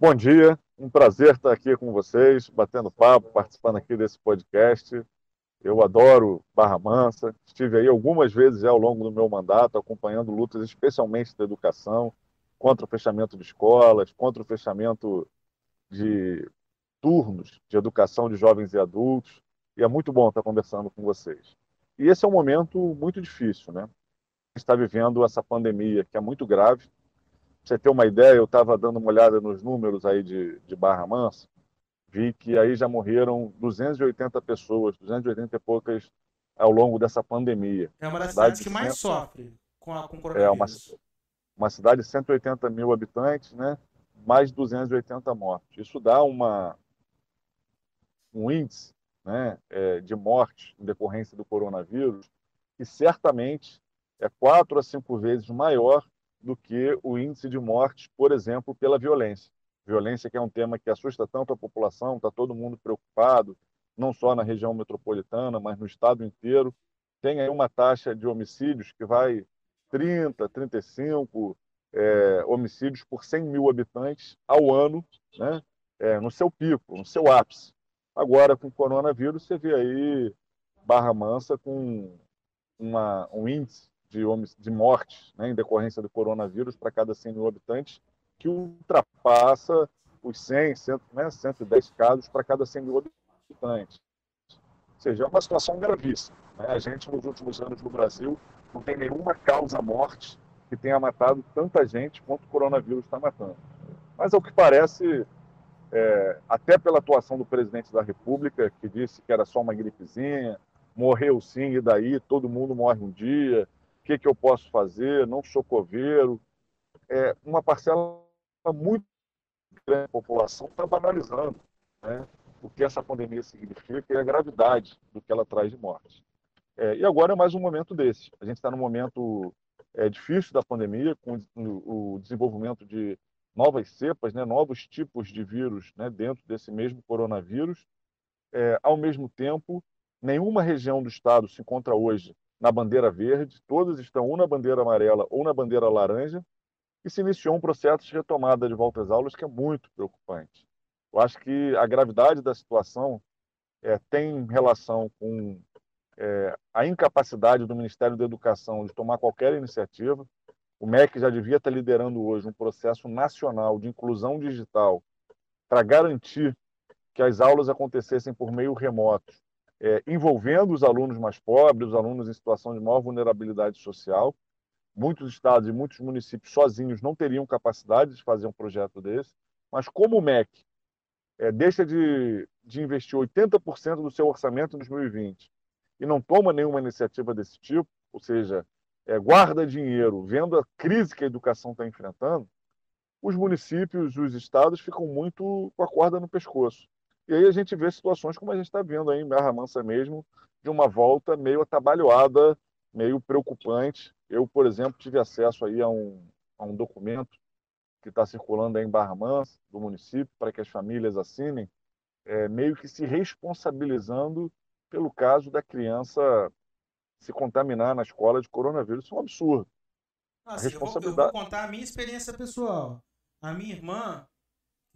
Bom dia, um prazer estar aqui com vocês, batendo papo, participando aqui desse podcast. Eu adoro Barra Mansa, estive aí algumas vezes já ao longo do meu mandato, acompanhando lutas especialmente da educação, contra o fechamento de escolas, contra o fechamento de turnos de educação de jovens e adultos, e é muito bom estar conversando com vocês. E esse é um momento muito difícil, né? está vivendo essa pandemia que é muito grave. Você ter uma ideia, eu estava dando uma olhada nos números aí de, de Barra Mansa, vi que aí já morreram 280 pessoas, 280 e poucas ao longo dessa pandemia. É uma das cidades que mais sofre com, a, com coronavírus. É uma, uma cidade de 180 mil habitantes, né? mais 280 mortes. Isso dá uma, um índice né, é, de morte em decorrência do coronavírus que certamente é quatro a cinco vezes maior do que o índice de mortes, por exemplo, pela violência. Violência que é um tema que assusta tanto a população, está todo mundo preocupado, não só na região metropolitana, mas no estado inteiro. Tem aí uma taxa de homicídios que vai 30, 35 é, homicídios por 100 mil habitantes ao ano, né? É, no seu pico, no seu ápice. Agora, com o coronavírus, você vê aí Barra Mansa com uma, um índice de, de mortes né, em decorrência do coronavírus para cada 100 mil habitantes, que ultrapassa os 100, 100 né, 110 casos para cada 100 mil habitantes. Ou seja, é uma situação gravíssima. Né? A gente, nos últimos anos no Brasil, não tem nenhuma causa-morte que tenha matado tanta gente quanto o coronavírus está matando. Mas, ao que parece, é, até pela atuação do presidente da República, que disse que era só uma gripezinha, morreu sim, e daí todo mundo morre um dia, que, que eu posso fazer? Não sou coveiro. É, uma parcela muito grande da população está banalizando né, o que essa pandemia significa e a gravidade do que ela traz de morte. É, e agora é mais um momento desse. A gente está num momento é, difícil da pandemia, com o desenvolvimento de novas cepas, né, novos tipos de vírus né, dentro desse mesmo coronavírus. É, ao mesmo tempo, nenhuma região do estado se encontra hoje na bandeira verde, todas estão ou na bandeira amarela ou na bandeira laranja, e se iniciou um processo de retomada de volta às aulas que é muito preocupante. Eu acho que a gravidade da situação é, tem relação com é, a incapacidade do Ministério da Educação de tomar qualquer iniciativa. O MEC já devia estar liderando hoje um processo nacional de inclusão digital para garantir que as aulas acontecessem por meio remoto, é, envolvendo os alunos mais pobres, os alunos em situação de maior vulnerabilidade social. Muitos estados e muitos municípios sozinhos não teriam capacidade de fazer um projeto desse, mas como o MEC é, deixa de, de investir 80% do seu orçamento em 2020 e não toma nenhuma iniciativa desse tipo, ou seja, é, guarda dinheiro vendo a crise que a educação está enfrentando, os municípios os estados ficam muito com a corda no pescoço. E aí a gente vê situações como a gente está vendo aí em Barra Mansa mesmo, de uma volta meio atabalhoada, meio preocupante. Eu, por exemplo, tive acesso aí a um, a um documento que está circulando aí em Barra Mansa, do município, para que as famílias assinem, é, meio que se responsabilizando pelo caso da criança se contaminar na escola de coronavírus. Isso é um absurdo. Assim, responsabilidade... eu, vou, eu vou contar a minha experiência pessoal. A minha irmã,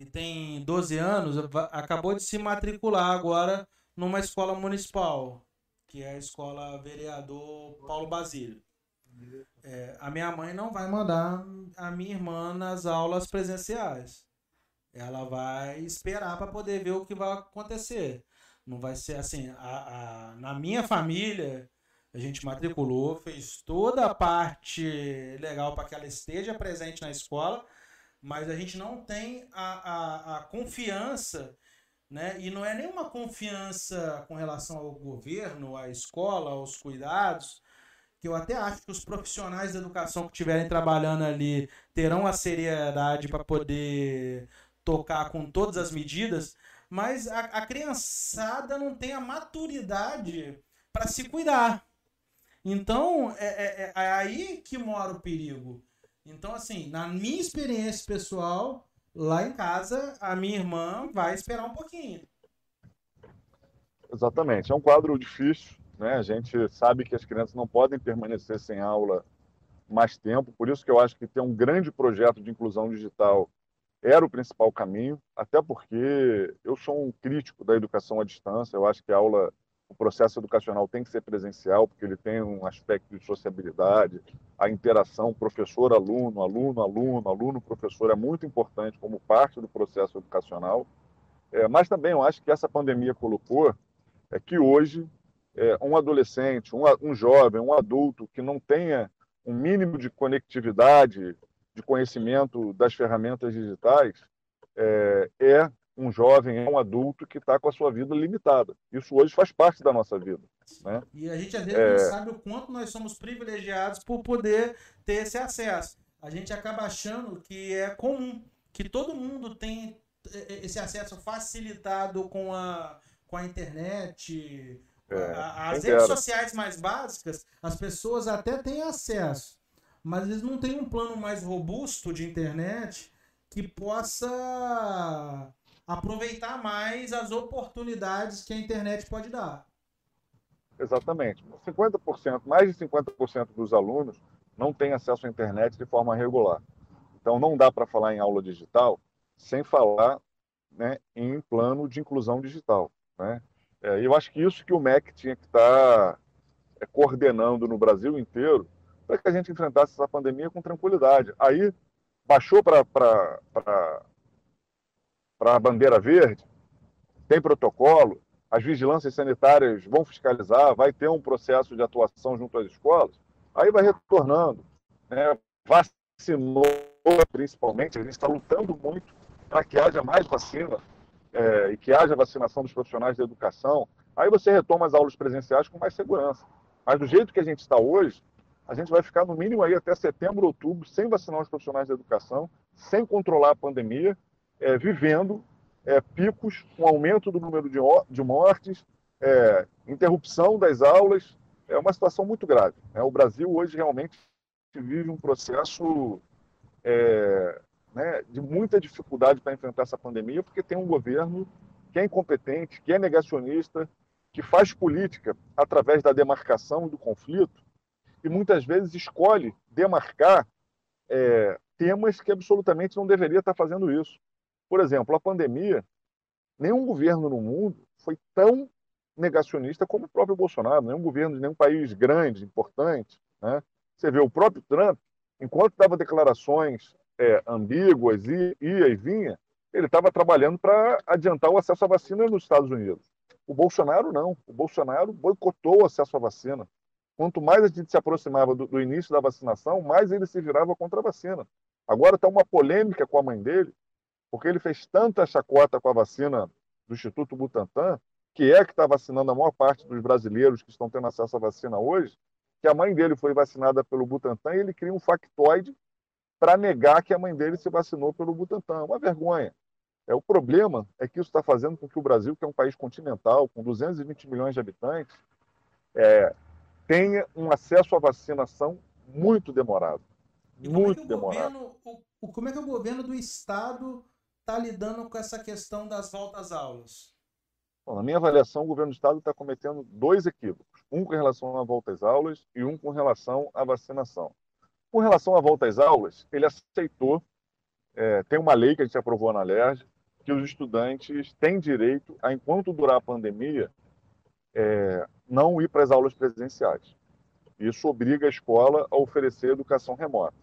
que tem 12 anos, acabou de se matricular agora numa escola municipal, que é a escola vereador Paulo Basílio. É, a minha mãe não vai mandar a minha irmã nas aulas presenciais. Ela vai esperar para poder ver o que vai acontecer. Não vai ser assim. A, a, na minha família, a gente matriculou, fez toda a parte legal para que ela esteja presente na escola, mas a gente não tem a, a, a confiança, né? E não é nenhuma confiança com relação ao governo, à escola, aos cuidados, que eu até acho que os profissionais da educação que estiverem trabalhando ali terão a seriedade para poder tocar com todas as medidas, mas a, a criançada não tem a maturidade para se cuidar. Então, é, é, é, aí que mora o perigo. Então, assim, na minha experiência pessoal, lá em casa, a minha irmã vai esperar um pouquinho. Exatamente. É um quadro difícil, né? A gente sabe que as crianças não podem permanecer sem aula mais tempo, por isso que eu acho que tem um grande projeto de inclusão digital era o principal caminho, até porque eu sou um crítico da educação à distância. Eu acho que a aula, o processo educacional tem que ser presencial, porque ele tem um aspecto de sociabilidade, a interação professor-aluno, aluno-aluno, aluno-professor é muito importante como parte do processo educacional. É, mas também eu acho que essa pandemia colocou é que hoje é, um adolescente, um, um jovem, um adulto que não tenha um mínimo de conectividade de conhecimento das ferramentas digitais é, é um jovem, é um adulto que está com a sua vida limitada. Isso hoje faz parte da nossa vida. Né? E a gente às vezes é... não sabe o quanto nós somos privilegiados por poder ter esse acesso. A gente acaba achando que é comum, que todo mundo tem é, esse acesso facilitado com a, com a internet. É, as redes sociais mais básicas, as pessoas até têm acesso mas eles não têm um plano mais robusto de internet que possa aproveitar mais as oportunidades que a internet pode dar. Exatamente. 50%, mais de 50% dos alunos não têm acesso à internet de forma regular. Então não dá para falar em aula digital sem falar né, em plano de inclusão digital. Né? É, eu acho que isso que o MEC tinha que estar tá, é, coordenando no Brasil inteiro para que a gente enfrentasse essa pandemia com tranquilidade. Aí baixou para a bandeira verde, tem protocolo, as vigilâncias sanitárias vão fiscalizar, vai ter um processo de atuação junto às escolas, aí vai retornando. Né? Vacinou, principalmente, a gente está lutando muito para que haja mais vacina é, e que haja vacinação dos profissionais da educação. Aí você retoma as aulas presenciais com mais segurança. Mas do jeito que a gente está hoje, a gente vai ficar no mínimo aí até setembro, outubro, sem vacinar os profissionais da educação, sem controlar a pandemia, é, vivendo é, picos com aumento do número de, de mortes, é, interrupção das aulas. É uma situação muito grave. Né? O Brasil hoje realmente vive um processo é, né, de muita dificuldade para enfrentar essa pandemia, porque tem um governo que é incompetente, que é negacionista, que faz política através da demarcação do conflito e muitas vezes escolhe demarcar é, temas que absolutamente não deveria estar fazendo isso. Por exemplo, a pandemia, nenhum governo no mundo foi tão negacionista como o próprio Bolsonaro, nenhum governo de nenhum país grande, importante. Né? Você vê o próprio Trump, enquanto dava declarações é, ambíguas, e ia e vinha, ele estava trabalhando para adiantar o acesso à vacina nos Estados Unidos. O Bolsonaro não. O Bolsonaro boicotou o acesso à vacina. Quanto mais a gente se aproximava do, do início da vacinação, mais ele se virava contra a vacina. Agora está uma polêmica com a mãe dele, porque ele fez tanta chacota com a vacina do Instituto Butantan, que é que está vacinando a maior parte dos brasileiros que estão tendo acesso à vacina hoje, que a mãe dele foi vacinada pelo Butantan e ele cria um factoide para negar que a mãe dele se vacinou pelo Butantan. É uma vergonha. É, o problema é que isso está fazendo com que o Brasil, que é um país continental, com 220 milhões de habitantes, é, tenha um acesso à vacinação muito demorado. E muito é demorado. Governo, o, como é que o governo do estado está lidando com essa questão das voltas aulas? Bom, na minha avaliação, o governo do estado está cometendo dois equívocos. Um com relação à volta às aulas e um com relação à vacinação. Com relação à volta às aulas, ele aceitou, é, tem uma lei que a gente aprovou na LERJ, que os estudantes têm direito a, enquanto durar a pandemia, é, não ir para as aulas presenciais. Isso obriga a escola a oferecer educação remota.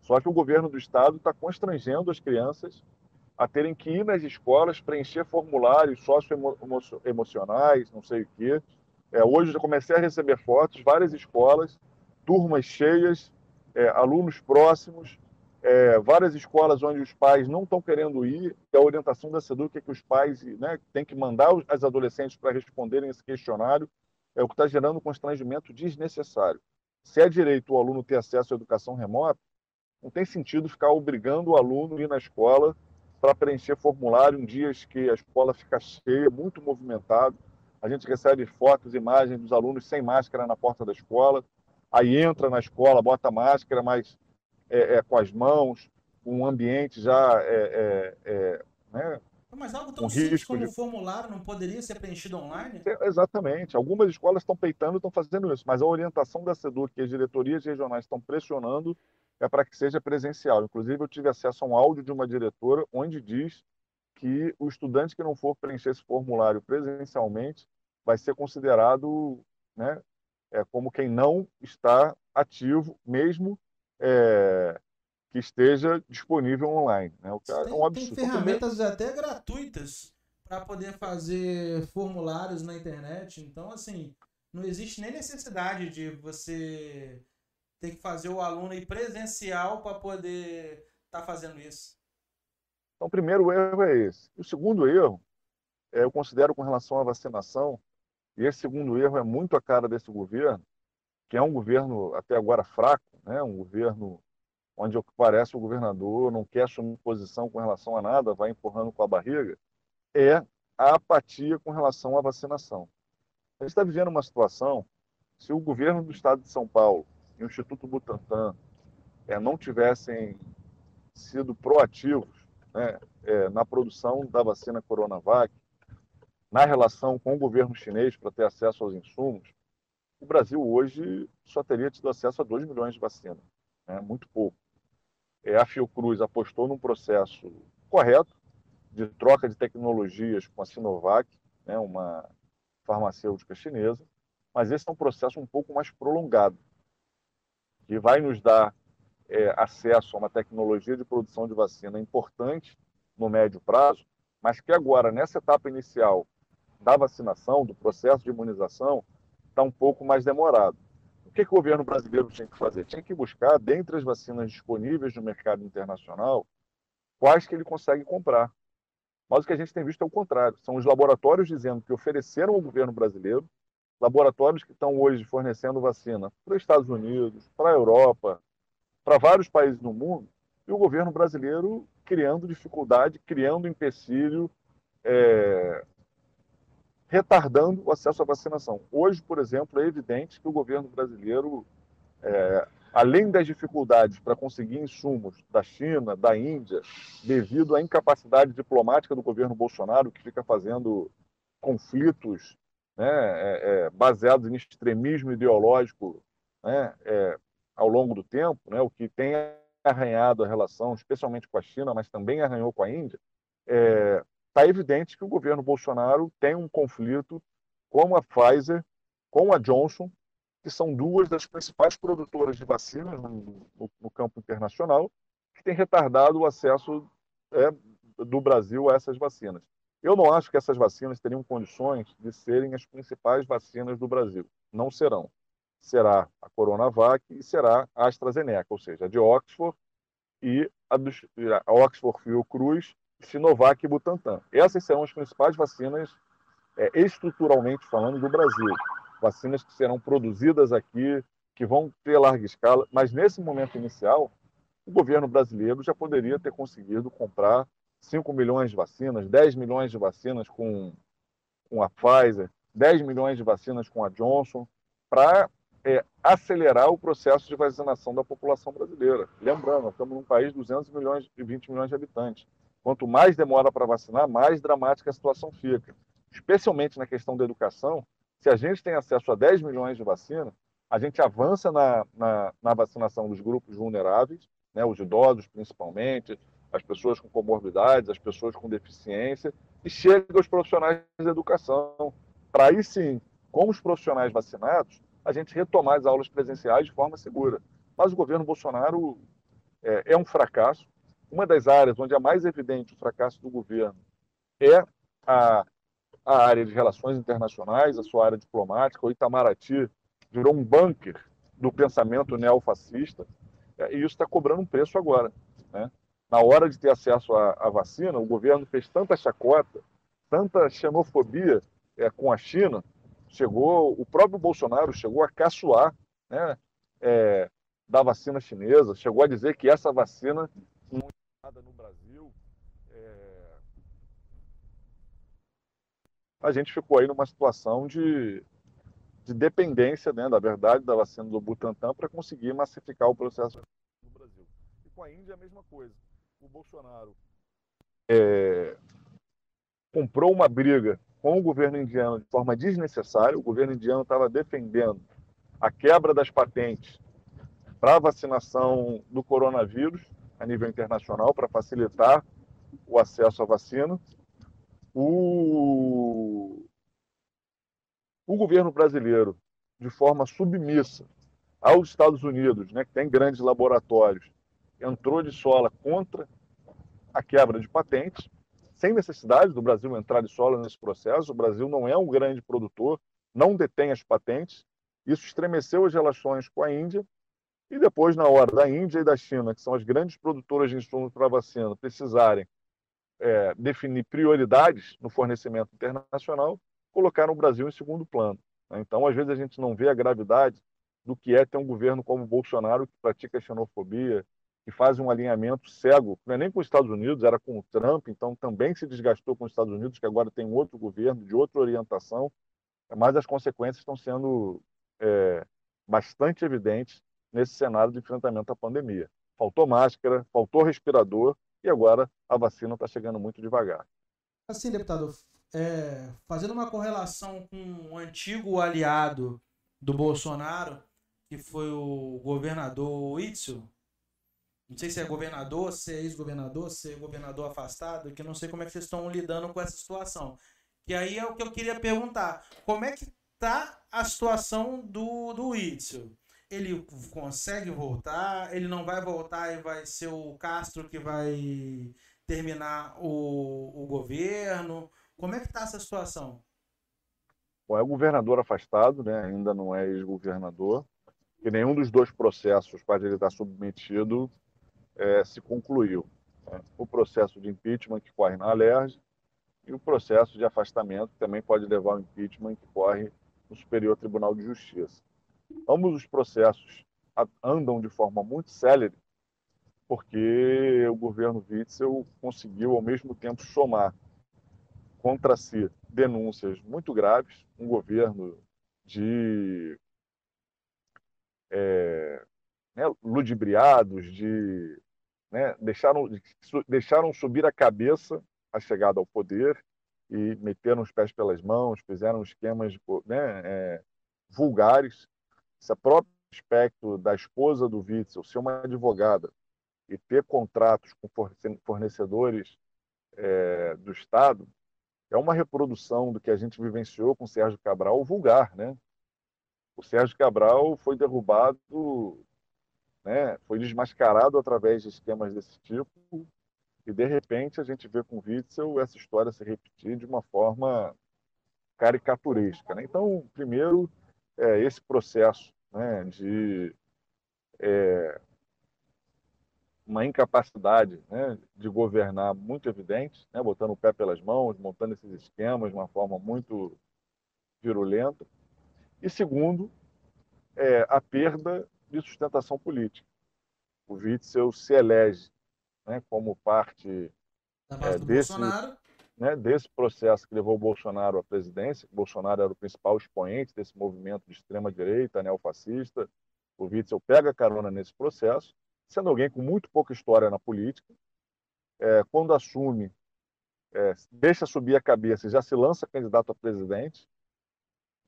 Só que o governo do estado está constrangendo as crianças a terem que ir nas escolas preencher formulários socioemocionais, não sei o quê. É, hoje já comecei a receber fotos, várias escolas, turmas cheias, é, alunos próximos, é, várias escolas onde os pais não estão querendo ir, a orientação da SEDUC é que os pais né, têm que mandar as adolescentes para responderem esse questionário, é o que está gerando um constrangimento desnecessário. Se é direito o aluno ter acesso à educação remota, não tem sentido ficar obrigando o aluno a ir na escola para preencher formulário em dias que a escola fica cheia, muito movimentado. A gente recebe fotos, imagens dos alunos sem máscara na porta da escola, aí entra na escola, bota máscara, mas é, é, com as mãos, um ambiente já é, é, é né, mas algo tão um simples como de... formulário não poderia ser preenchido online? É, exatamente. Algumas escolas estão peitando, estão fazendo isso, mas a orientação da SEDUC e as diretorias regionais estão pressionando é para que seja presencial. Inclusive, eu tive acesso a um áudio de uma diretora onde diz que o estudante que não for preencher esse formulário presencialmente vai ser considerado né, é, como quem não está ativo, mesmo é, que esteja disponível online. Né? O cara, tem, é um absurdo. Tem ferramentas até gratuitas para poder fazer formulários na internet. Então, assim, não existe nem necessidade de você ter que fazer o aluno presencial para poder estar tá fazendo isso. Então, o primeiro erro é esse. O segundo erro, é, eu considero com relação à vacinação, e esse segundo erro é muito a cara desse governo, que é um governo até agora fraco, né? um governo onde parece o governador não quer assumir posição com relação a nada, vai empurrando com a barriga, é a apatia com relação à vacinação. A gente está vivendo uma situação, se o governo do estado de São Paulo e o Instituto Butantan é, não tivessem sido proativos né, é, na produção da vacina Coronavac, na relação com o governo chinês para ter acesso aos insumos, o Brasil hoje só teria tido acesso a 2 milhões de vacinas, né? muito pouco. É, a Fiocruz apostou num processo correto de troca de tecnologias com a Sinovac, né? uma farmacêutica chinesa, mas esse é um processo um pouco mais prolongado, que vai nos dar é, acesso a uma tecnologia de produção de vacina importante no médio prazo, mas que agora, nessa etapa inicial, da vacinação, do processo de imunização, está um pouco mais demorado. O que, que o governo brasileiro tinha que fazer? Tinha que buscar, dentre as vacinas disponíveis no mercado internacional, quais que ele consegue comprar. Mas o que a gente tem visto é o contrário. São os laboratórios dizendo que ofereceram ao governo brasileiro, laboratórios que estão hoje fornecendo vacina para os Estados Unidos, para a Europa, para vários países do mundo, e o governo brasileiro criando dificuldade, criando empecilho, é, retardando o acesso à vacinação. Hoje, por exemplo, é evidente que o governo brasileiro, é, além das dificuldades para conseguir insumos da China, da Índia, devido à incapacidade diplomática do governo Bolsonaro, que fica fazendo conflitos né, é, é, baseados em extremismo ideológico né, é, ao longo do tempo, né, o que tem arranhado a relação, especialmente com a China, mas também arranhou com a Índia, é, está evidente que o governo Bolsonaro tem um conflito com a Pfizer, com a Johnson, que são duas das principais produtoras de vacinas no, no, no campo internacional, que têm retardado o acesso é, do Brasil a essas vacinas. Eu não acho que essas vacinas teriam condições de serem as principais vacinas do Brasil. Não serão. Será a Coronavac e será a AstraZeneca, ou seja, a de Oxford e a, do, a Oxford Fiocruz Sinovac e Butantan. Essas serão as principais vacinas, é, estruturalmente falando, do Brasil. Vacinas que serão produzidas aqui, que vão ter larga escala, mas nesse momento inicial, o governo brasileiro já poderia ter conseguido comprar 5 milhões de vacinas, 10 milhões de vacinas com, com a Pfizer, 10 milhões de vacinas com a Johnson, para é, acelerar o processo de vacinação da população brasileira. Lembrando, estamos num país de 200 milhões e 20 milhões de habitantes. Quanto mais demora para vacinar, mais dramática a situação fica. Especialmente na questão da educação, se a gente tem acesso a 10 milhões de vacinas, a gente avança na, na, na vacinação dos grupos vulneráveis, né, os idosos principalmente, as pessoas com comorbidades, as pessoas com deficiência, e chega aos profissionais da educação. Para aí sim, com os profissionais vacinados, a gente retomar as aulas presenciais de forma segura. Mas o governo Bolsonaro é, é um fracasso, uma das áreas onde é mais evidente o fracasso do governo é a, a área de relações internacionais, a sua área diplomática. O Itamaraty virou um bunker do pensamento neofascista é, e isso está cobrando um preço agora. Né? Na hora de ter acesso à, à, vacina, o governo fez tanta chacota, tanta xenofobia é, com a China, chegou, o próprio Bolsonaro chegou a caçoar né, é, da vacina chinesa, chegou a dizer que essa vacina no Brasil, é... a gente ficou aí numa situação de, de dependência, né, da verdade, da vacina do Butantan para conseguir massificar o processo no Brasil. E com a Índia a mesma coisa. O Bolsonaro é... comprou uma briga com o governo indiano de forma desnecessária. O governo indiano estava defendendo a quebra das patentes para vacinação do coronavírus a nível internacional, para facilitar o acesso à vacina. O, o governo brasileiro, de forma submissa aos Estados Unidos, né, que tem grandes laboratórios, entrou de sola contra a quebra de patentes, sem necessidade do Brasil entrar de sola nesse processo. O Brasil não é um grande produtor, não detém as patentes. Isso estremeceu as relações com a Índia. E depois, na hora da Índia e da China, que são as grandes produtoras de insumos para vacina, precisarem é, definir prioridades no fornecimento internacional, colocaram o Brasil em segundo plano. Né? Então, às vezes, a gente não vê a gravidade do que é ter um governo como o Bolsonaro, que pratica xenofobia, que faz um alinhamento cego, não é nem com os Estados Unidos, era com o Trump, então também se desgastou com os Estados Unidos, que agora tem outro governo, de outra orientação, mas as consequências estão sendo é, bastante evidentes nesse cenário de enfrentamento à pandemia. Faltou máscara, faltou respirador e agora a vacina está chegando muito devagar. Assim, deputado, é, fazendo uma correlação com o antigo aliado do Bolsonaro, que foi o governador Itzel, não sei se é governador, se é ex-governador, se é governador afastado, que não sei como é que vocês estão lidando com essa situação. Que aí é o que eu queria perguntar. Como é que tá a situação do, do Itzel? Ele consegue voltar? Ele não vai voltar e vai ser o Castro que vai terminar o, o governo? Como é que tá essa situação? Bom, é governador afastado, né? ainda não é ex-governador, e nenhum dos dois processos para ele estar submetido é, se concluiu. Né? O processo de impeachment que corre na Alerj e o processo de afastamento que também pode levar ao impeachment que corre no Superior Tribunal de Justiça. Ambos os processos andam de forma muito célere porque o governo Witzel conseguiu ao mesmo tempo somar contra si denúncias muito graves, um governo de é, né, ludibriados, de né, deixaram, deixaram subir a cabeça a chegada ao poder e meteram os pés pelas mãos, fizeram esquemas né, é, vulgares. Esse próprio aspecto da esposa do Witzel ser uma advogada e ter contratos com fornecedores é, do Estado é uma reprodução do que a gente vivenciou com o Sérgio Cabral vulgar, né? O Sérgio Cabral foi derrubado né, foi desmascarado através de esquemas desse tipo e de repente a gente vê com Witzel essa história se repetir de uma forma caricaturesca. Né? Então, primeiro, é, esse processo né, de é, uma incapacidade né, de governar muito evidente, né, botando o pé pelas mãos, montando esses esquemas de uma forma muito virulenta. E segundo, é, a perda de sustentação política. O Witzel se elege né, como parte é, desse, né, desse processo que levou o Bolsonaro à presidência. Bolsonaro era o principal expoente desse movimento de extrema-direita, neofascista. O Witzel pega carona nesse processo, sendo alguém com muito pouca história na política. É, quando assume, é, deixa subir a cabeça e já se lança candidato a presidente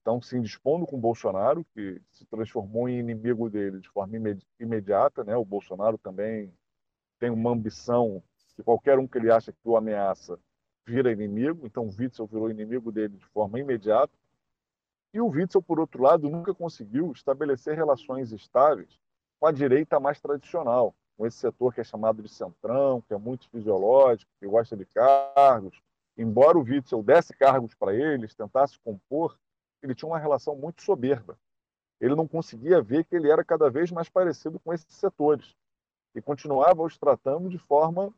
então, se indispondo com o Bolsonaro, que se transformou em inimigo dele de forma imediata, né? O Bolsonaro também tem uma ambição que qualquer um que ele acha que o ameaça vira inimigo, então o Witzel virou inimigo dele de forma imediata. E o Witzel, por outro lado, nunca conseguiu estabelecer relações estáveis com a direita mais tradicional, com esse setor que é chamado de centrão, que é muito fisiológico, que gosta de cargos. Embora o Witzel desse cargos para eles, tentasse compor ele tinha uma relação muito soberba. Ele não conseguia ver que ele era cada vez mais parecido com esses setores e continuava os tratando de forma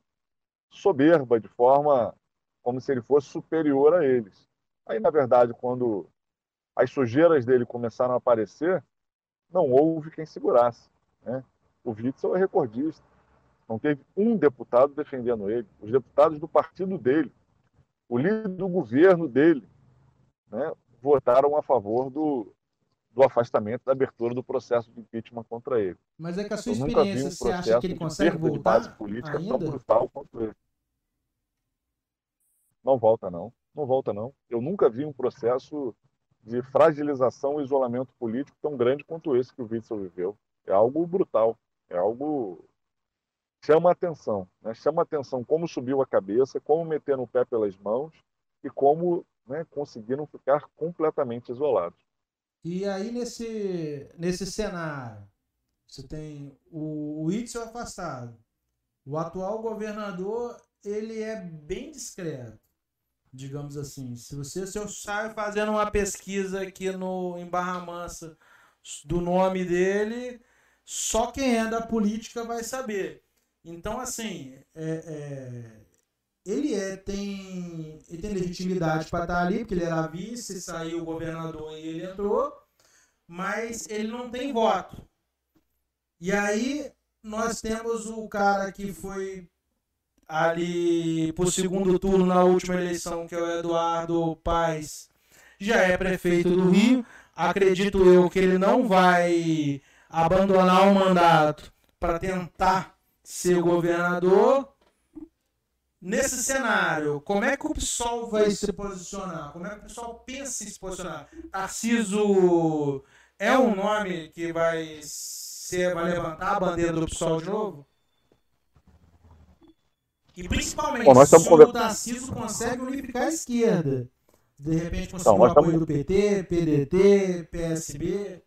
soberba, de forma como se ele fosse superior a eles. Aí, na verdade, quando as sujeiras dele começaram a aparecer, não houve quem segurasse. Né? O Witzel é recordista. Não teve um deputado defendendo ele. Os deputados do partido dele, o líder do governo dele, né? Votaram a favor do, do afastamento, da abertura do processo de impeachment contra ele. Mas é que a sua Eu experiência, um você acha que ele consegue voltar de base política ainda? tão brutal quanto ele. Não volta, não. Não volta, não. Eu nunca vi um processo de fragilização e isolamento político tão grande quanto esse que o Witzel viveu. É algo brutal, é algo chama atenção, né? chama atenção como subiu a cabeça, como meteram o pé pelas mãos e como né, conseguiram ficar completamente isolados. E aí nesse nesse cenário, você tem o, o Itzel afastado, o atual governador ele é bem discreto digamos assim. Se você se eu saio fazendo uma pesquisa aqui no em Barra Mansa do nome dele, só quem é da política vai saber. Então, assim, é, é, ele é, tem, ele tem legitimidade para estar ali, porque ele era vice, saiu o governador e ele entrou, mas ele não tem voto. E aí nós temos o cara que foi ali pro segundo turno na última eleição, que é o Eduardo Paes, já é prefeito do Rio. Acredito eu que ele não vai abandonar o mandato para tentar ser governador. Nesse cenário, como é que o PSOL vai se posicionar? Como é que o PSOL pensa em se posicionar? Tarciso é um nome que vai ser, vai levantar a bandeira do PSOL de novo? E principalmente, Bom, se o Tarcísio consegue unificar a esquerda. De repente conseguir então, o apoio estamos... do PT, PDT, PSB.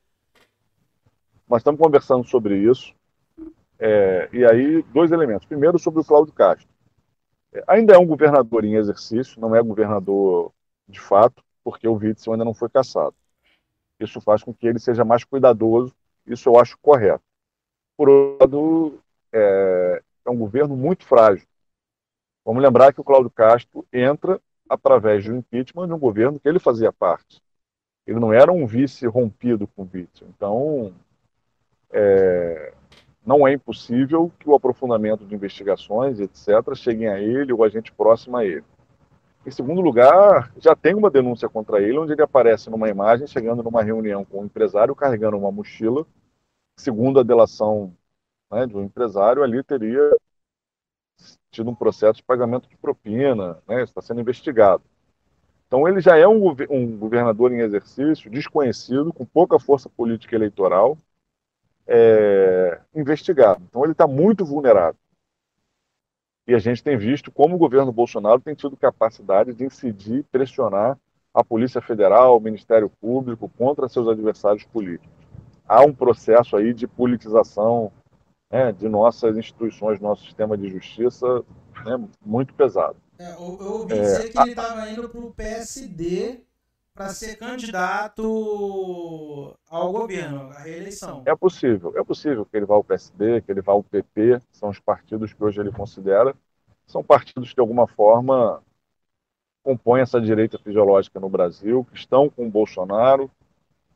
Nós estamos conversando sobre isso. É, e aí, dois elementos. Primeiro, sobre o Cláudio Castro. Ainda é um governador em exercício, não é governador de fato, porque o Witzel ainda não foi caçado. Isso faz com que ele seja mais cuidadoso, isso eu acho correto. Por outro lado, é, é um governo muito frágil. Vamos lembrar que o Cláudio Castro entra através do impeachment de um governo que ele fazia parte. Ele não era um vice rompido com o vice. Então, é, não é impossível que o aprofundamento de investigações, etc., cheguem a ele ou a gente próxima a ele. Em segundo lugar, já tem uma denúncia contra ele, onde ele aparece numa imagem chegando numa reunião com um empresário carregando uma mochila. Segundo a delação né, de um empresário, ali teria tido um processo de pagamento de propina, né, está sendo investigado. Então ele já é um, um, governador em exercício, desconhecido, com pouca força política eleitoral, é, investigado. Então ele está muito vulnerável. E a gente tem visto como o governo Bolsonaro tem tido capacidade de incidir, pressionar a Polícia Federal, o Ministério Público contra seus adversários políticos. Há um processo aí de politização né, de nossas instituições, nosso sistema de justiça, né, muito pesado. É, eu, eu ouvi dizer é, que ele estava indo para o PSD para ser candidato ao governo, à reeleição. É possível, é possível que ele vá ao PSD, que ele vá ao PP, são os partidos que hoje ele considera, são partidos que de alguma forma compõem essa direita fisiológica no Brasil, que estão com o Bolsonaro,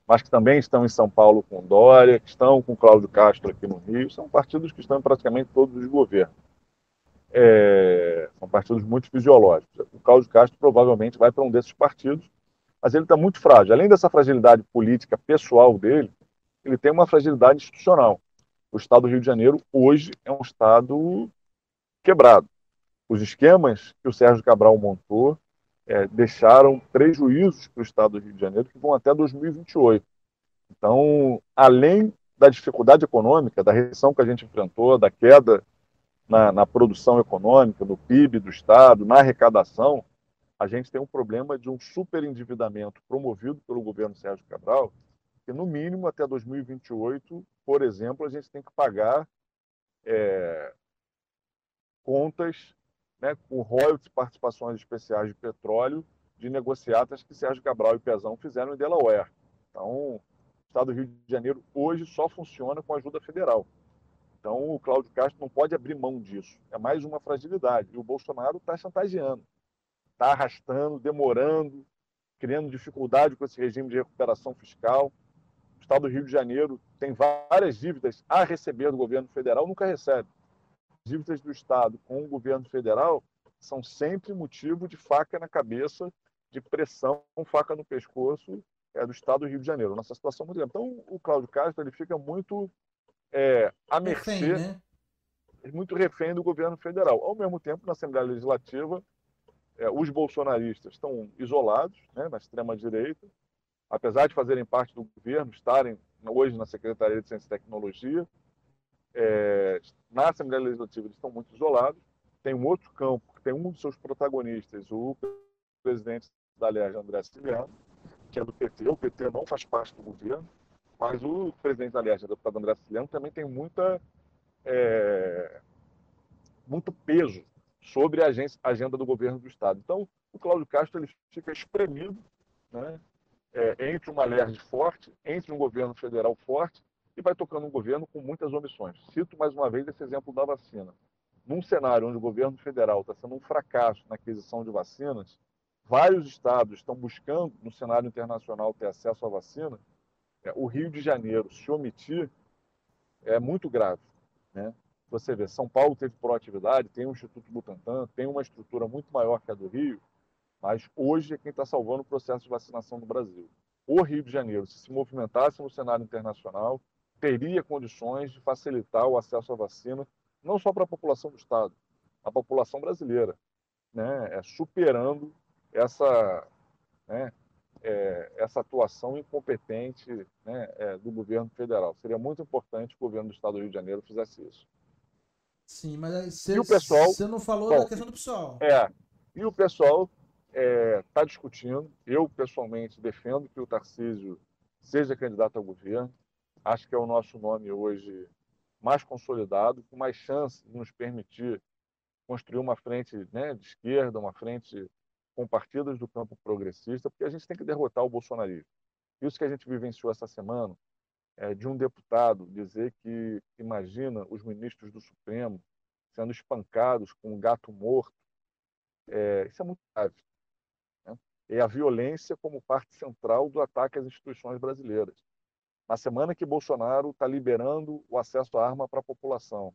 mas que também estão em São Paulo com Dória, que estão com Cláudio Castro aqui no Rio, são partidos que estão em praticamente todos os governos. É, são partidos muito fisiológicos. O Cláudio Castro provavelmente vai para um desses partidos, mas ele está muito frágil. Além dessa fragilidade política pessoal dele, ele tem uma fragilidade institucional. O Estado do Rio de Janeiro hoje é um Estado quebrado. Os esquemas que o Sérgio Cabral montou é, deixaram prejuízos para o Estado do Rio de Janeiro que vão até 2028. Então, além da dificuldade econômica, da recessão que a gente enfrentou, da queda na, na, produção econômica, no PIB do Estado, na arrecadação, a gente tem um problema de um superendividamento promovido pelo governo Sérgio Cabral, que no mínimo até 2028, por exemplo, a gente tem que pagar é, contas né, com royalties participações especiais de petróleo de negociatas que Sérgio Cabral e Pezão fizeram em Delaware. Então, o Estado do Rio de Janeiro hoje só funciona com ajuda federal. Então, o Cláudio Castro não pode abrir mão disso. É mais uma fragilidade. E o Bolsonaro está chantageando, está arrastando, demorando, criando dificuldade com esse regime de recuperação fiscal. O Estado do Rio de Janeiro tem várias dívidas a receber do governo federal, nunca recebe dívidas do Estado com o governo federal são sempre motivo de faca na cabeça, de pressão, faca no pescoço é, do Estado do Rio de Janeiro. Nossa situação é muito grande. Então, o Cláudio Castro ele fica muito é, à mercê, refém, né? muito refém do governo federal. Ao mesmo tempo, na Assembleia Legislativa, é, os bolsonaristas estão isolados né, na extrema-direita, apesar de fazerem parte do governo, estarem hoje na Secretaria de Ciência e Tecnologia. É, na Assembleia Legislativa eles estão muito isolados. Tem um outro campo que tem um dos seus protagonistas, o presidente da LERJ, André Ciliano, que é do PT. O PT não faz parte do governo, mas o presidente da LERJ, o deputado André Ciliano, também tem muita, é, muito peso sobre a agenda do governo do Estado. Então, o Cláudio Castro ele fica espremido né, é, entre uma LERJ forte, entre um governo federal forte, e vai tocando um governo com muitas omissões. Cito mais uma vez esse exemplo da vacina. Num cenário onde o governo federal está sendo um fracasso na aquisição de vacinas, vários estados estão buscando, no cenário internacional, ter acesso à vacina, é, o Rio de Janeiro se omitir é muito grave. Né? Você vê, São Paulo teve proatividade, tem o Instituto Butantan, tem uma estrutura muito maior que a do Rio, mas hoje é quem está salvando o processo de vacinação no Brasil. O Rio de Janeiro, se se movimentasse no cenário internacional, teria condições de facilitar o acesso à vacina, não só para a população do Estado, a população brasileira, né? é, superando essa, né, é, essa atuação incompetente né, é, do governo federal. Seria muito importante que o governo do Estado do Rio de Janeiro fizesse isso. Sim, mas você, você não falou bom, da questão do pessoal. É, e o pessoal está é, tá discutindo. Eu, pessoalmente, defendo que o Tarcísio seja candidato ao governo. Acho que é o nosso nome hoje mais consolidado, com mais chance de nos permitir construir uma frente né, de esquerda, uma frente com partidos do campo progressista, porque a gente tem que derrotar o bolsonarismo. Isso que a gente vivenciou essa semana, é, de um deputado dizer que imagina os ministros do Supremo sendo espancados com um gato morto, é, isso é muito grave é a violência como parte central do ataque às instituições brasileiras. Na semana que Bolsonaro está liberando o acesso à arma para a população,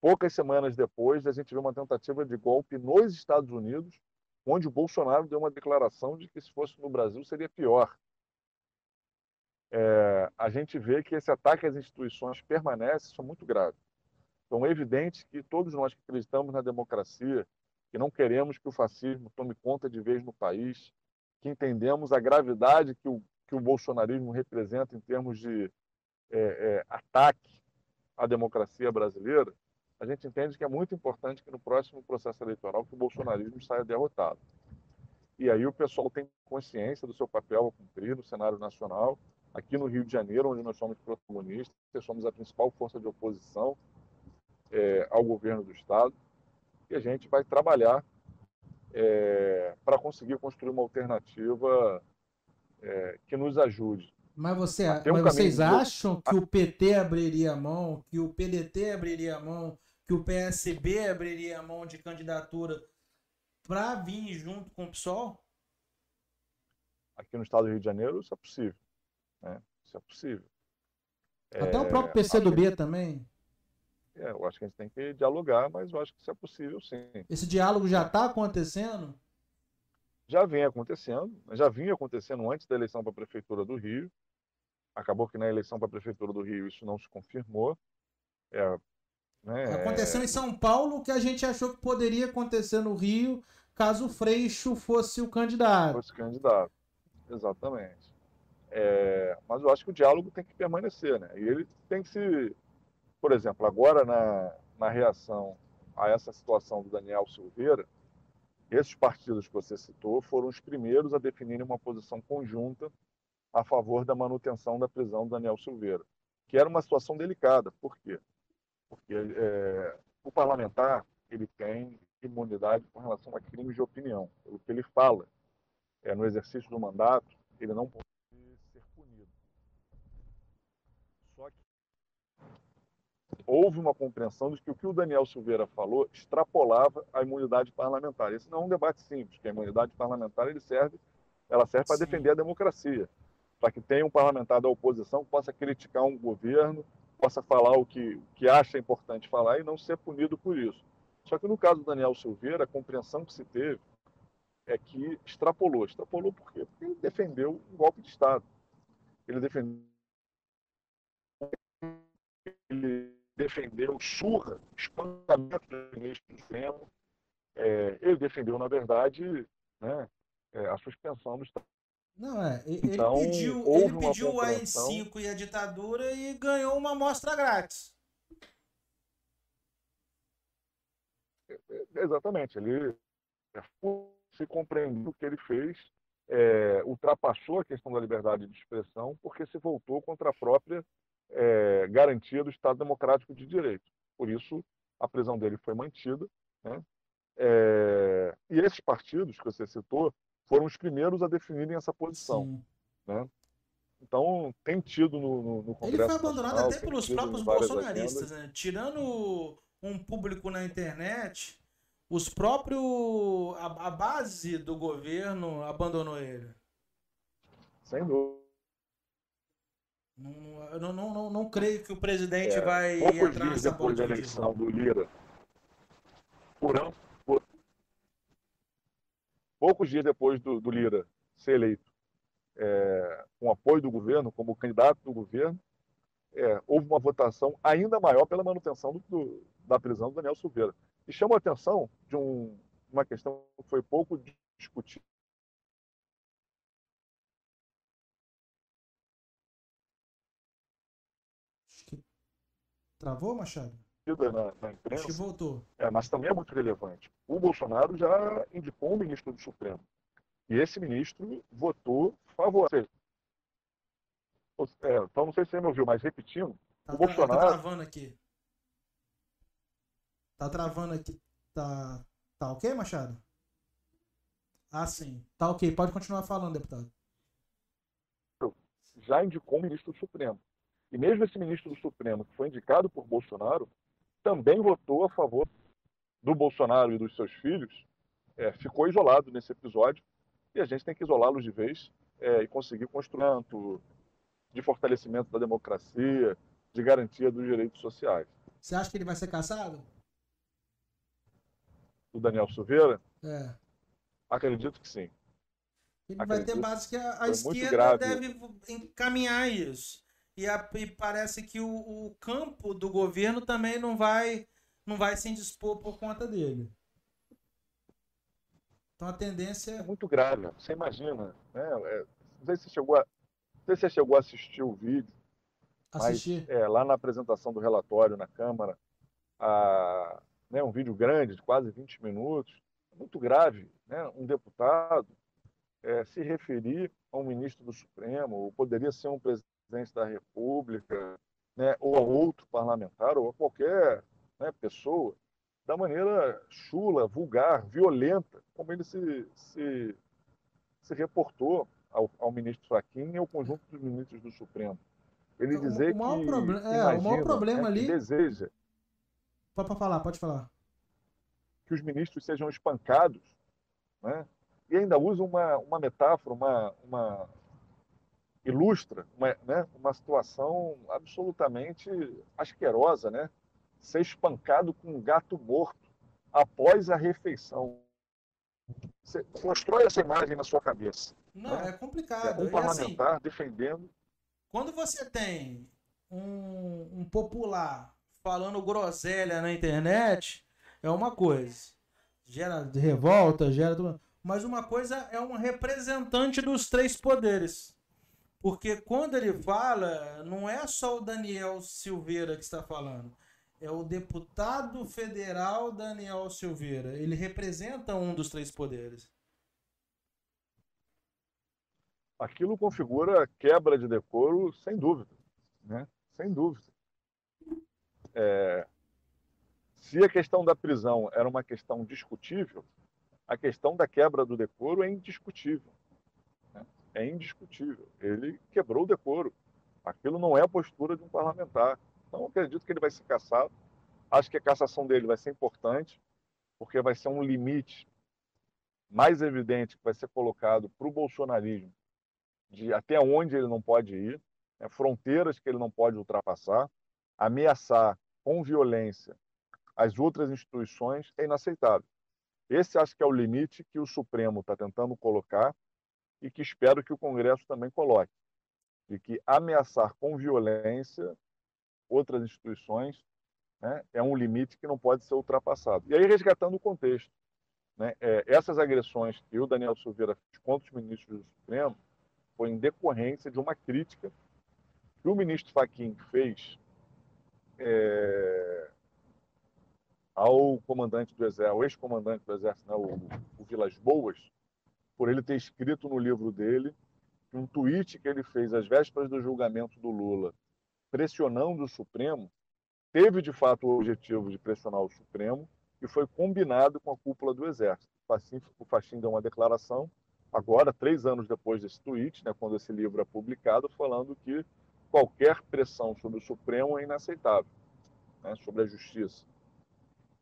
poucas semanas depois, a gente viu uma tentativa de golpe nos Estados Unidos, onde o Bolsonaro deu uma declaração de que se fosse no Brasil seria pior. É, a gente vê que esse ataque às instituições permanece, isso é muito grave. Então é evidente que todos nós que acreditamos na democracia, que não queremos que o fascismo tome conta de vez no país, que entendemos a gravidade que o, que o bolsonarismo representa em termos de é, é, ataque à democracia brasileira, a gente entende que é muito importante que no próximo processo eleitoral que o bolsonarismo saia derrotado. E aí o pessoal tem consciência do seu papel a cumprir no cenário nacional, aqui no Rio de Janeiro, onde nós somos protagonistas, somos a principal força de oposição é, ao governo do Estado, e a gente vai trabalhar é, para conseguir construir uma alternativa é, que nos ajude. Mas, você, um mas vocês acham que o PT abriria a mão, que o PDT abriria a mão, que o PSB abriria a mão de candidatura para vir junto com o PSOL? Aqui no estado do Rio de Janeiro, isso é possível. Né? Isso é possível. Até é, o próprio PCdoB que... também. É, eu acho que a gente tem que dialogar, mas eu acho que isso é possível sim. Esse diálogo já está acontecendo? Já vem acontecendo, já vinha acontecendo antes da eleição para a Prefeitura do Rio. Acabou que na eleição para a Prefeitura do Rio isso não se confirmou. É, né, Aconteceu em São Paulo que a gente achou que poderia acontecer no Rio caso o Freixo fosse o candidato. Fosse candidato, exatamente. É, mas eu acho que o diálogo tem que permanecer, né? E ele tem que se por exemplo, agora na, na reação a essa situação do Daniel Silveira, esses partidos que você citou foram os primeiros a definirem uma posição conjunta a favor da manutenção da prisão do Daniel Silveira, que era uma situação delicada. Por quê? Porque é, o parlamentar ele tem imunidade com relação a crimes de opinião. O que ele fala é, no exercício do mandato, ele não pode houve uma compreensão de que o que o Daniel Silveira falou extrapolava a imunidade parlamentar. Esse não é um debate simples, porque a imunidade parlamentar ele serve, ela serve para defender a democracia, para que tenha um parlamentar da oposição que possa criticar um governo, possa falar o que, que acha importante falar e não ser punido por isso. Só que no caso do Daniel Silveira, a compreensão que se teve é que extrapolou. Extrapolou por quê? Porque ele defendeu um golpe de Estado. Ele defendeu ele defendeu surra, espancamento do ministro do Supremo. É, ele defendeu, na verdade, né, é, a suspensão do Estado Não, é. Ele então, pediu, ele pediu o AI-5 e a ditadura e ganhou uma amostra grátis. Exatamente. Ele se compreendeu o que ele fez, é, ultrapassou a questão da liberdade de expressão, porque se voltou contra a própria é, garantia do Estado Democrático de Direito. Por isso, a prisão dele foi mantida. Né? É, e esses partidos que você citou foram os primeiros a definirem essa posição. Né? Então, tem tido no, no, no Congresso. Ele foi abandonado Nacional, até pelos próprios bolsonaristas. Né? Tirando um público na internet, os próprios. A, a, base do governo abandonou ele. Sem dúvida. Não, não, não, não, creio que o presidente é, vai poucos entrar dias depois da eleição do Lira, por, por, poucos dias depois do, do Lira ser eleito, é, com apoio do governo, como candidato do governo, é, houve uma votação ainda maior pela manutenção do, do, da prisão do Daniel Silveira. E chama a atenção de um, uma questão que foi pouco discutida. Travou, Machado? Na, na imprensa, Acho que voltou. É, mas também é muito relevante. O Bolsonaro já indicou um ministro do Supremo. E esse ministro votou favorável. É, então, não sei se você me ouviu, mas repetindo, tá, o Bolsonaro. Tá travando aqui. Tá travando aqui. Tá, tá ok, Machado? Ah, sim. Tá ok. Pode continuar falando, deputado. Já indicou o ministro do Supremo. E mesmo esse ministro do Supremo, que foi indicado por Bolsonaro, também votou a favor do Bolsonaro e dos seus filhos, é, ficou isolado nesse episódio. E a gente tem que isolá-los de vez é, e conseguir construir um de fortalecimento da democracia, de garantia dos direitos sociais. Você acha que ele vai ser caçado? do Daniel Silveira? É. Acredito que sim. Ele Acredito. vai ter base que a, a esquerda deve encaminhar isso. E, a, e parece que o, o, campo do governo também não vai, não vai se indispor por conta dele. Então a tendência. É muito grave. Você imagina. Né? É, não, sei se você chegou a, não sei se você chegou a assistir o vídeo. Assistir? Mas, é, lá na apresentação do relatório na Câmara, a, né, um vídeo grande, de quase 20 minutos, muito grave, né, um deputado é, se referir a um ministro do Supremo, ou poderia ser um presidente da República, né, ou a outro parlamentar, ou a qualquer né, pessoa, da maneira chula, vulgar, violenta, como ele se, se, se reportou ao, ao ministro Fachin e ao conjunto dos ministros do Supremo. Ele dizer o maior que, proble é, imagina, o maior problema né, ali deseja Pode falar, pode falar. Que os ministros sejam espancados, né? E ainda usa uma, uma metáfora, uma, uma ilustra uma, né? uma situação absolutamente asquerosa, né? Ser espancado com um gato morto após a refeição. Você constrói essa imagem na sua cabeça. Não, né? é complicado. É um parlamentar assim, defendendo. Quando você tem um, um popular falando groselha na internet é uma coisa. Gera revolta, gera. Mas uma coisa é um representante dos três poderes. Porque quando ele fala, não é só o Daniel Silveira que está falando. É o deputado federal Daniel Silveira. Ele representa um dos três poderes. Aquilo configura quebra de decoro, sem dúvida. Né? Sem dúvida. É, se a questão da prisão era uma questão discutível, a questão da quebra do decoro é indiscutível. É indiscutível. Ele quebrou o decoro. Aquilo não é a postura de um parlamentar. Então, acredito que ele vai ser caçado. Acho que a cassação dele vai ser importante, porque vai ser um limite mais evidente que vai ser colocado para o bolsonarismo de até onde ele não pode ir, né? fronteiras que ele não pode ultrapassar, ameaçar com violência as outras instituições é inaceitável. Esse acho que é o limite que o Supremo está tentando colocar e que espero que o Congresso também coloque. De que ameaçar com violência outras instituições né, é um limite que não pode ser ultrapassado. E aí, resgatando o contexto, né, é, essas agressões que o Daniel Silveira fez contra os ministros do Supremo foi em decorrência de uma crítica que o ministro Fachin fez é, ao comandante do exército, ao ex-comandante do exército, né, o, o Vilas Boas, por ele ter escrito no livro dele um tweet que ele fez às vésperas do julgamento do Lula, pressionando o Supremo, teve de fato o objetivo de pressionar o Supremo e foi combinado com a cúpula do Exército. O Fachin deu uma declaração, agora, três anos depois desse tweet, né, quando esse livro é publicado, falando que qualquer pressão sobre o Supremo é inaceitável, né, sobre a justiça.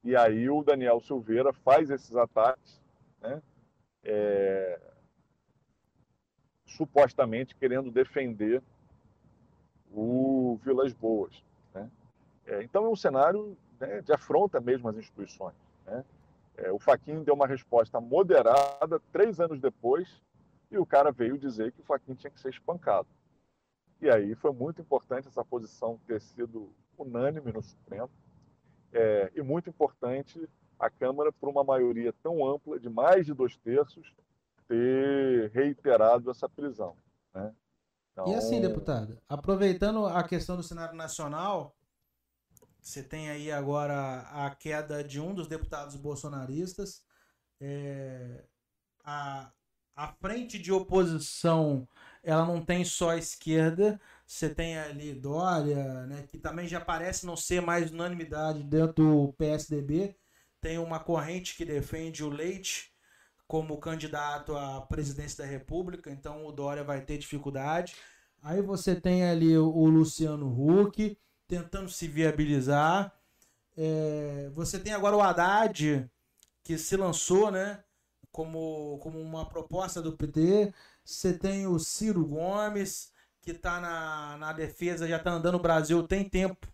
E aí o Daniel Silveira faz esses ataques, né, é, supostamente querendo defender o Vilas Boas. Né? É, então é um cenário né, de afronta mesmo às instituições. Né? É, o Faquin deu uma resposta moderada três anos depois e o cara veio dizer que o Faquin tinha que ser espancado. E aí foi muito importante essa posição ter sido unânime no Supremo é, e muito importante a Câmara, por uma maioria tão ampla, de mais de dois terços, ter reiterado essa prisão. Né? Então... E assim, deputado, aproveitando a questão do cenário nacional, você tem aí agora a queda de um dos deputados bolsonaristas. É, a, a frente de oposição ela não tem só a esquerda, você tem ali Dória, né, que também já parece não ser mais unanimidade dentro do PSDB. Tem uma corrente que defende o Leite como candidato à presidência da República, então o Dória vai ter dificuldade. Aí você tem ali o Luciano Huck tentando se viabilizar. É, você tem agora o Haddad, que se lançou né, como, como uma proposta do PT. Você tem o Ciro Gomes, que está na, na defesa, já está andando no Brasil tem tempo,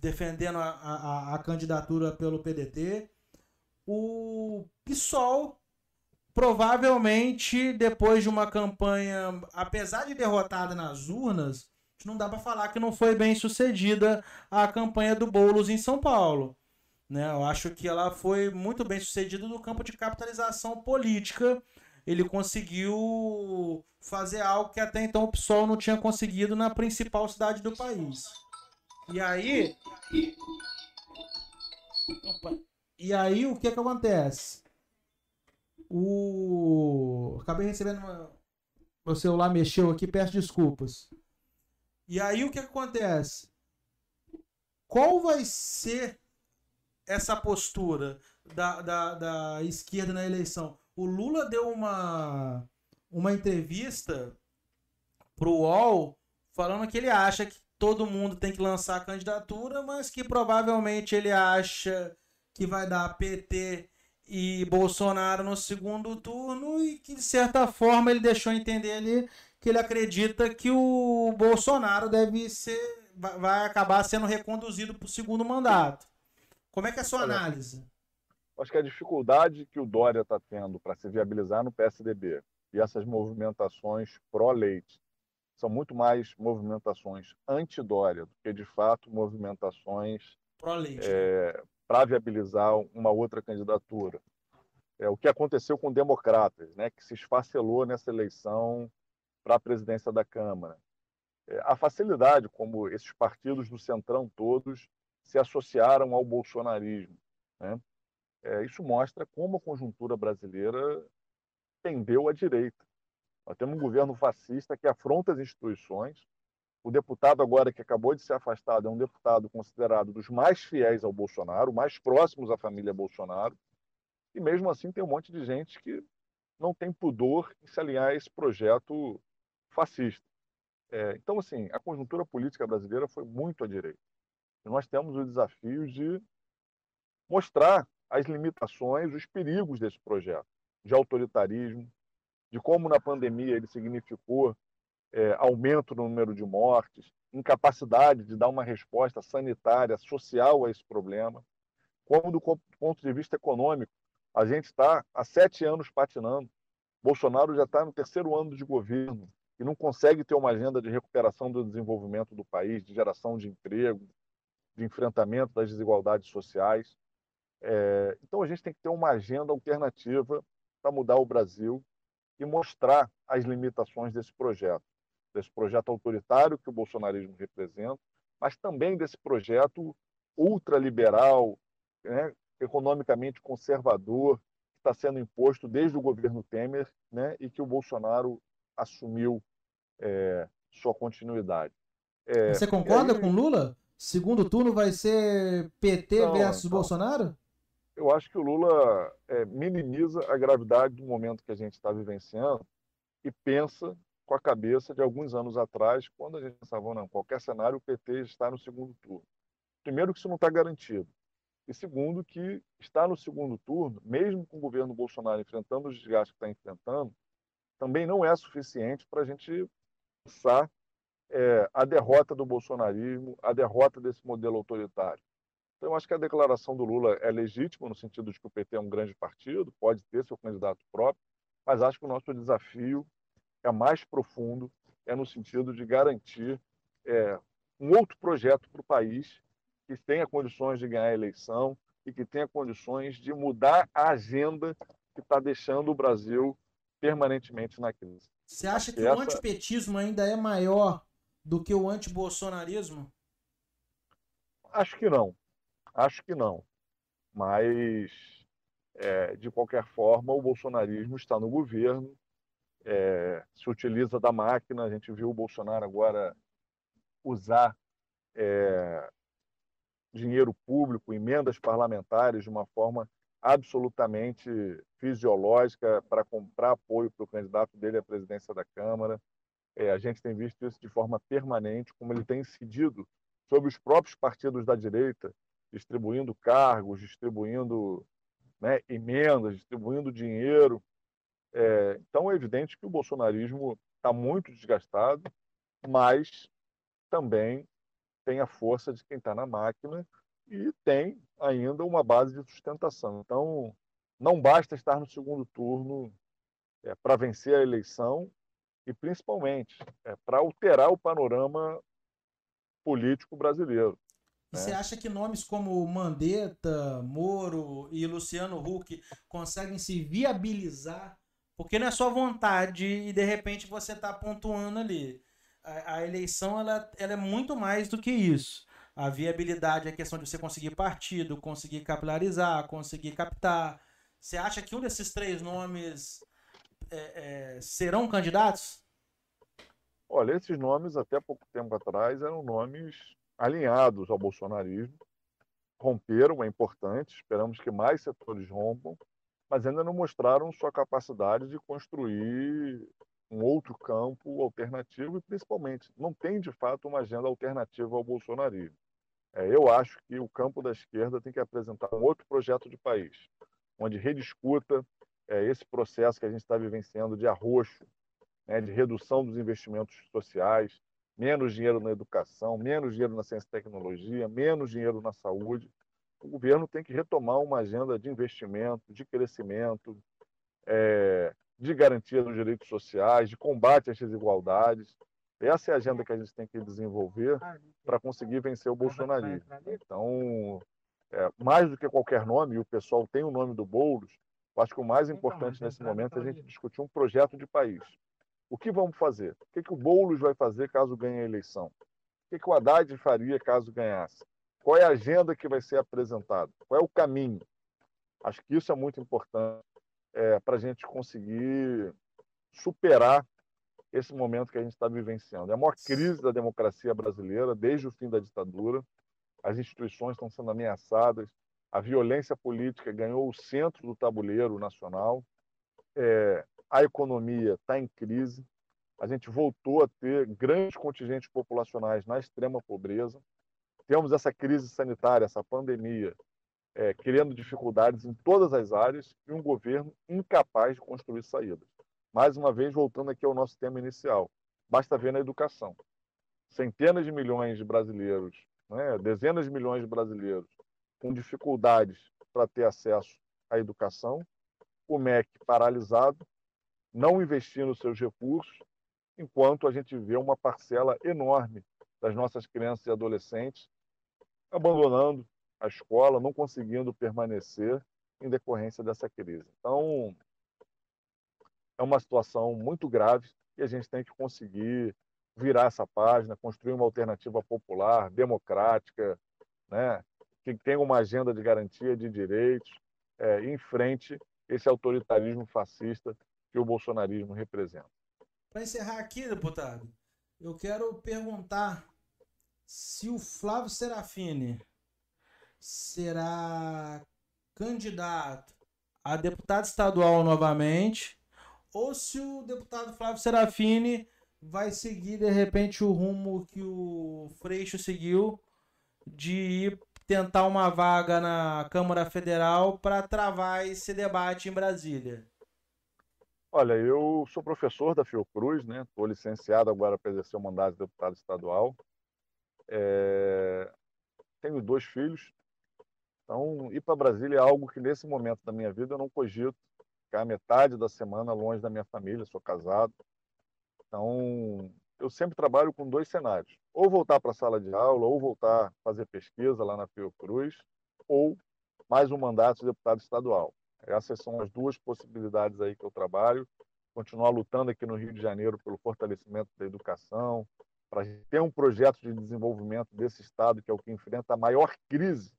defendendo a, a, a candidatura pelo PDT. O PSOL, provavelmente, depois de uma campanha, apesar de derrotada nas urnas, não dá para falar que não foi bem sucedida a campanha do Boulos em São Paulo. Né? Eu acho que ela foi muito bem sucedida no campo de capitalização política ele conseguiu fazer algo que até então o PSOL não tinha conseguido na principal cidade do país. E aí. Opa. E aí o que que acontece? O. Acabei recebendo uma. O celular mexeu aqui, peço desculpas. E aí o que, que acontece? Qual vai ser essa postura da, da, da esquerda na eleição? O Lula deu uma, uma entrevista pro UOL falando que ele acha que todo mundo tem que lançar a candidatura, mas que provavelmente ele acha que vai dar PT e Bolsonaro no segundo turno e que de certa forma ele deixou entender ali que ele acredita que o Bolsonaro deve ser vai acabar sendo reconduzido para o segundo mandato. Como é que é a sua análise? acho que a dificuldade que o Dória está tendo para se viabilizar no PSDB e essas movimentações pró-leite são muito mais movimentações anti-Dória do que, de fato, movimentações é, para viabilizar uma outra candidatura. É o que aconteceu com democratas, né, que se esfacelou nessa eleição para a presidência da Câmara. É, a facilidade como esses partidos do Centrão todos se associaram ao bolsonarismo. Né? É, isso mostra como a conjuntura brasileira tendeu à direita. Nós temos um governo fascista que afronta as instituições. O deputado agora que acabou de ser afastado é um deputado considerado dos mais fiéis ao Bolsonaro, mais próximos à família Bolsonaro. E mesmo assim tem um monte de gente que não tem pudor em se alinhar a esse projeto fascista. É, então, assim, a conjuntura política brasileira foi muito à direita. E nós temos o desafio de mostrar as limitações, os perigos desse projeto de autoritarismo, de como na pandemia ele significou é, aumento no número de mortes, incapacidade de dar uma resposta sanitária, social a esse problema, como do ponto de vista econômico. A gente está há sete anos patinando. Bolsonaro já está no terceiro ano de governo e não consegue ter uma agenda de recuperação do desenvolvimento do país, de geração de emprego, de enfrentamento das desigualdades sociais. É, então a gente tem que ter uma agenda alternativa para mudar o Brasil e mostrar as limitações desse projeto, desse projeto autoritário que o bolsonarismo representa, mas também desse projeto ultraliberal, né, economicamente conservador, que está sendo imposto desde o governo Temer né, e que o Bolsonaro assumiu é, sua continuidade. É, Você concorda aí... com Lula? Segundo turno vai ser PT não, versus não. Bolsonaro? Eu acho que o Lula é, minimiza a gravidade do momento que a gente está vivenciando e pensa com a cabeça de alguns anos atrás, quando a gente pensava, não, qualquer cenário o PT está no segundo turno. Primeiro que isso não está garantido. E segundo que está no segundo turno, mesmo com o governo Bolsonaro enfrentando os desgastes que está enfrentando, também não é suficiente para a gente pensar é, a derrota do bolsonarismo, a derrota desse modelo autoritário. Então, eu acho que a declaração do Lula é legítima, no sentido de que o PT é um grande partido, pode ter seu candidato próprio, mas acho que o nosso desafio é mais profundo, é no sentido de garantir é, um outro projeto para o país que tenha condições de ganhar a eleição e que tenha condições de mudar a agenda que está deixando o Brasil permanentemente na crise. Você acha que Essa... o antipetismo ainda é maior do que o antibolsonarismo? Acho que não. Acho que não. Mas, é, de qualquer forma, o bolsonarismo está no governo, é, se utiliza da máquina. A gente viu o Bolsonaro agora usar é, dinheiro público, emendas parlamentares de uma forma absolutamente fisiológica para comprar apoio para o candidato dele à presidência da Câmara. É, a gente tem visto isso de forma permanente, como ele tem incidido sobre os próprios partidos da direita, distribuindo cargos, distribuindo né, emendas, distribuindo dinheiro. É, então é evidente que o bolsonarismo está muito desgastado, mas também tem a força de quem está na máquina e tem ainda uma base de sustentação. Então, não basta estar no segundo turno é, para vencer a eleição, e principalmente é, para alterar o panorama político brasileiro. E né? você acha que nomes como Mandetta, Moro e Luciano Huck conseguem se viabilizar? Porque não é só vontade e de repente você está pontuando ali. A, a, eleição ela, ela é muito mais do que isso. A viabilidade é questão de você conseguir partido, conseguir capilarizar, conseguir captar. Você acha que um desses três nomes é, é, serão candidatos? Olha, esses nomes, até pouco tempo atrás, eram nomes alinhados ao bolsonarismo. Romperam, é importante, esperamos que mais setores rompam, mas ainda não mostraram sua capacidade de construir um outro campo alternativo e, principalmente, não tem de fato uma agenda alternativa ao bolsonarismo. É, eu acho que o campo da esquerda tem que apresentar um outro projeto de país, onde rediscuta é, esse processo que a gente está vivenciando de arroxo, né, de redução dos investimentos sociais, menos dinheiro na educação, menos dinheiro na ciência e tecnologia, menos dinheiro na saúde. O governo tem que retomar uma agenda de investimento, de crescimento, é, de garantia dos direitos sociais, de combate às desigualdades. Essa é a agenda que a gente tem que desenvolver para conseguir vencer o bolsonarismo. Então, é, mais do que qualquer nome, e o pessoal tem o nome do Boulos, eu acho que o mais então, importante nesse momento é a gente discutir um projeto de país. O que vamos fazer? O que, que o Boulos vai fazer caso ganhe a eleição? O que, que o Haddad faria caso ganhasse? Qual é a agenda que vai ser apresentada? Qual é o caminho? Acho que isso é muito importante é, para a gente conseguir superar esse momento que a gente está vivenciando. É a maior crise da democracia brasileira desde o fim da ditadura. As instituições estão sendo ameaçadas, a violência política ganhou o centro do tabuleiro nacional, é, a economia está em crise, a gente voltou a ter grandes contingentes populacionais na extrema pobreza, temos essa crise sanitária, essa pandemia, é, criando dificuldades em todas as áreas e um governo incapaz de construir saídas. Mais uma vez, voltando aqui ao nosso tema inicial, basta ver na educação. Centenas de milhões de brasileiros, né, dezenas de milhões de brasileiros com dificuldades para ter acesso à educação, o MEC paralisado, não investindo seus recursos, enquanto a gente vê uma parcela enorme das nossas crianças e adolescentes abandonando a escola, não conseguindo permanecer em decorrência dessa crise. Então, é uma situação muito grave e a gente tem que conseguir virar essa página, construir uma alternativa popular, democrática, né, que tenha uma agenda de garantia de direitos, é, em frente esse autoritarismo fascista que o bolsonarismo representa. Para encerrar aqui, deputado, eu quero perguntar se o Flávio Serafini será candidato a deputado estadual novamente ou se o deputado Flávio Serafini vai seguir de repente o rumo que o Freixo seguiu de ir tentar uma vaga na Câmara Federal para travar esse debate em Brasília. Olha, eu sou professor da Fiocruz, né? Estou licenciado agora para exercer o mandato de deputado estadual. É... Tenho dois filhos. Então, ir para Brasília é algo que nesse momento da minha vida eu não cogito. Ficar metade da semana longe da minha família, sou casado. Então, eu sempre trabalho com dois cenários: ou voltar para a sala de aula, ou voltar a fazer pesquisa lá na Fiocruz, ou mais um mandato de deputado estadual. Essas são as duas possibilidades aí que eu trabalho. Continuar lutando aqui no Rio de Janeiro pelo fortalecimento da educação, para ter um projeto de desenvolvimento desse estado que é o que enfrenta a maior crise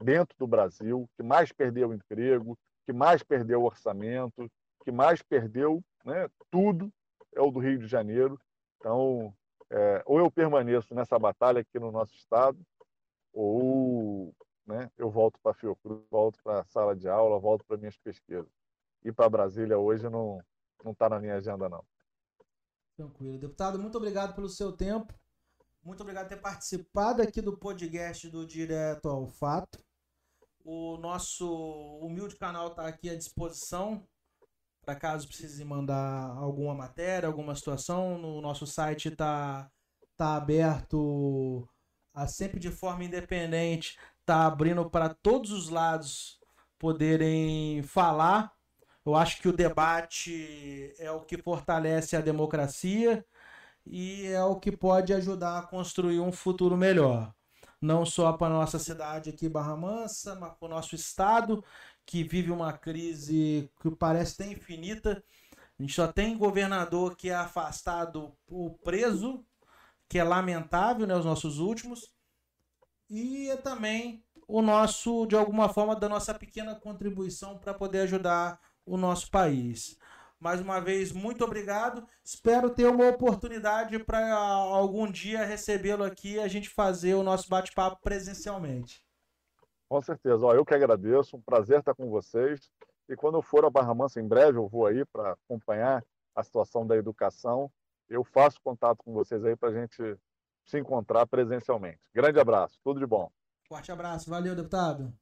dentro do Brasil, que mais perdeu emprego, que mais perdeu orçamento, que mais perdeu né, tudo é o do Rio de Janeiro. Então, é, ou eu permaneço nessa batalha aqui no nosso estado, ou né, eu volto para a Fiocruz, volto para a sala de aula, volto para minhas pesquisas. Ir para Brasília hoje não não está na minha agenda não. Tranquilo, deputado. Muito obrigado pelo seu tempo. Muito obrigado por ter participado aqui do podcast do Direto ao Fato. O nosso humilde canal está aqui à disposição para caso precise mandar alguma matéria, alguma situação. No nosso site está tá aberto a, sempre de forma independente está abrindo para todos os lados poderem falar. Eu acho que o debate é o que fortalece a democracia e é o que pode ajudar a construir um futuro melhor. Não só para nossa cidade aqui, Barra Mansa, mas para o nosso estado, que vive uma crise que parece ter infinita. A gente só tem governador que é afastado ou preso, que é lamentável, né, os nossos últimos e é também o nosso, de alguma forma, da nossa pequena contribuição para poder ajudar o nosso país. Mais uma vez, muito obrigado. Espero ter uma oportunidade para algum dia recebê-lo aqui e a gente fazer o nosso bate-papo presencialmente. Com certeza. Ó, eu que agradeço. Um prazer estar com vocês. E quando eu for a Barra Mansa, em breve eu vou aí para acompanhar a situação da educação. Eu faço contato com vocês aí para a gente se encontrar presencialmente. Grande abraço, tudo de bom. Forte abraço, valeu, deputado.